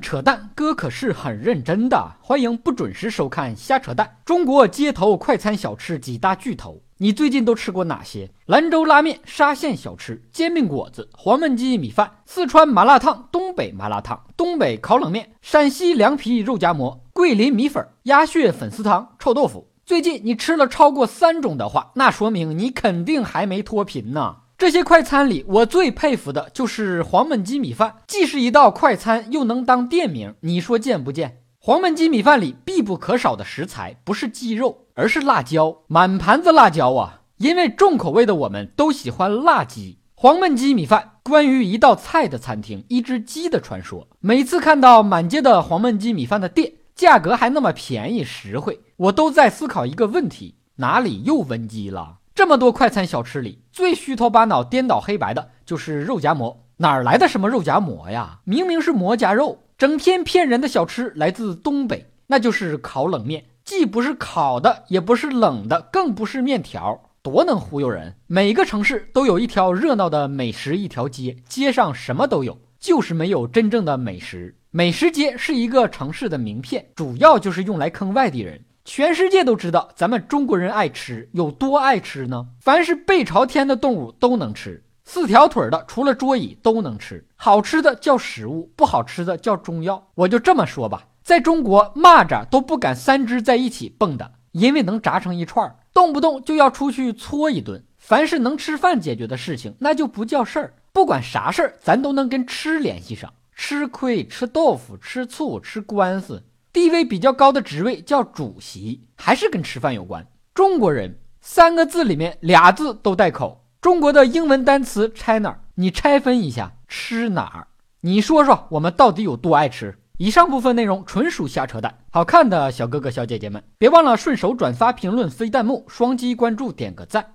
扯淡，哥可是很认真的。欢迎不准时收看瞎扯淡。中国街头快餐小吃几大巨头，你最近都吃过哪些？兰州拉面、沙县小吃、煎饼果子、黄焖鸡米饭、四川麻辣烫、东北麻辣烫、东北烤冷面、陕西凉皮、肉夹馍、桂林米粉、鸭血粉丝汤、臭豆腐。最近你吃了超过三种的话，那说明你肯定还没脱贫呢。这些快餐里，我最佩服的就是黄焖鸡米饭，既是一道快餐，又能当店名，你说贱不贱？黄焖鸡米饭里必不可少的食材不是鸡肉，而是辣椒，满盘子辣椒啊！因为重口味的我们都喜欢辣鸡。黄焖鸡米饭，关于一道菜的餐厅，一只鸡的传说。每次看到满街的黄焖鸡米饭的店，价格还那么便宜实惠，我都在思考一个问题：哪里又瘟鸡了？这么多快餐小吃里，最虚头巴脑、颠倒黑白的就是肉夹馍。哪儿来的什么肉夹馍呀？明明是馍夹肉，整天骗人的小吃来自东北，那就是烤冷面，既不是烤的，也不是冷的，更不是面条，多能忽悠人！每个城市都有一条热闹的美食一条街，街上什么都有，就是没有真正的美食。美食街是一个城市的名片，主要就是用来坑外地人。全世界都知道咱们中国人爱吃，有多爱吃呢？凡是背朝天的动物都能吃，四条腿的除了桌椅都能吃。好吃的叫食物，不好吃的叫中药。我就这么说吧，在中国，蚂蚱都不敢三只在一起蹦的，因为能炸成一串，动不动就要出去搓一顿。凡是能吃饭解决的事情，那就不叫事儿。不管啥事儿，咱都能跟吃联系上，吃亏、吃豆腐、吃醋、吃官司。地位比较高的职位叫主席，还是跟吃饭有关。中国人三个字里面俩字都带口。中国的英文单词 China，你拆分一下，吃哪儿？你说说我们到底有多爱吃？以上部分内容纯属瞎扯淡。好看的小哥哥小姐姐们，别忘了顺手转发、评论、飞弹幕、双击关注、点个赞。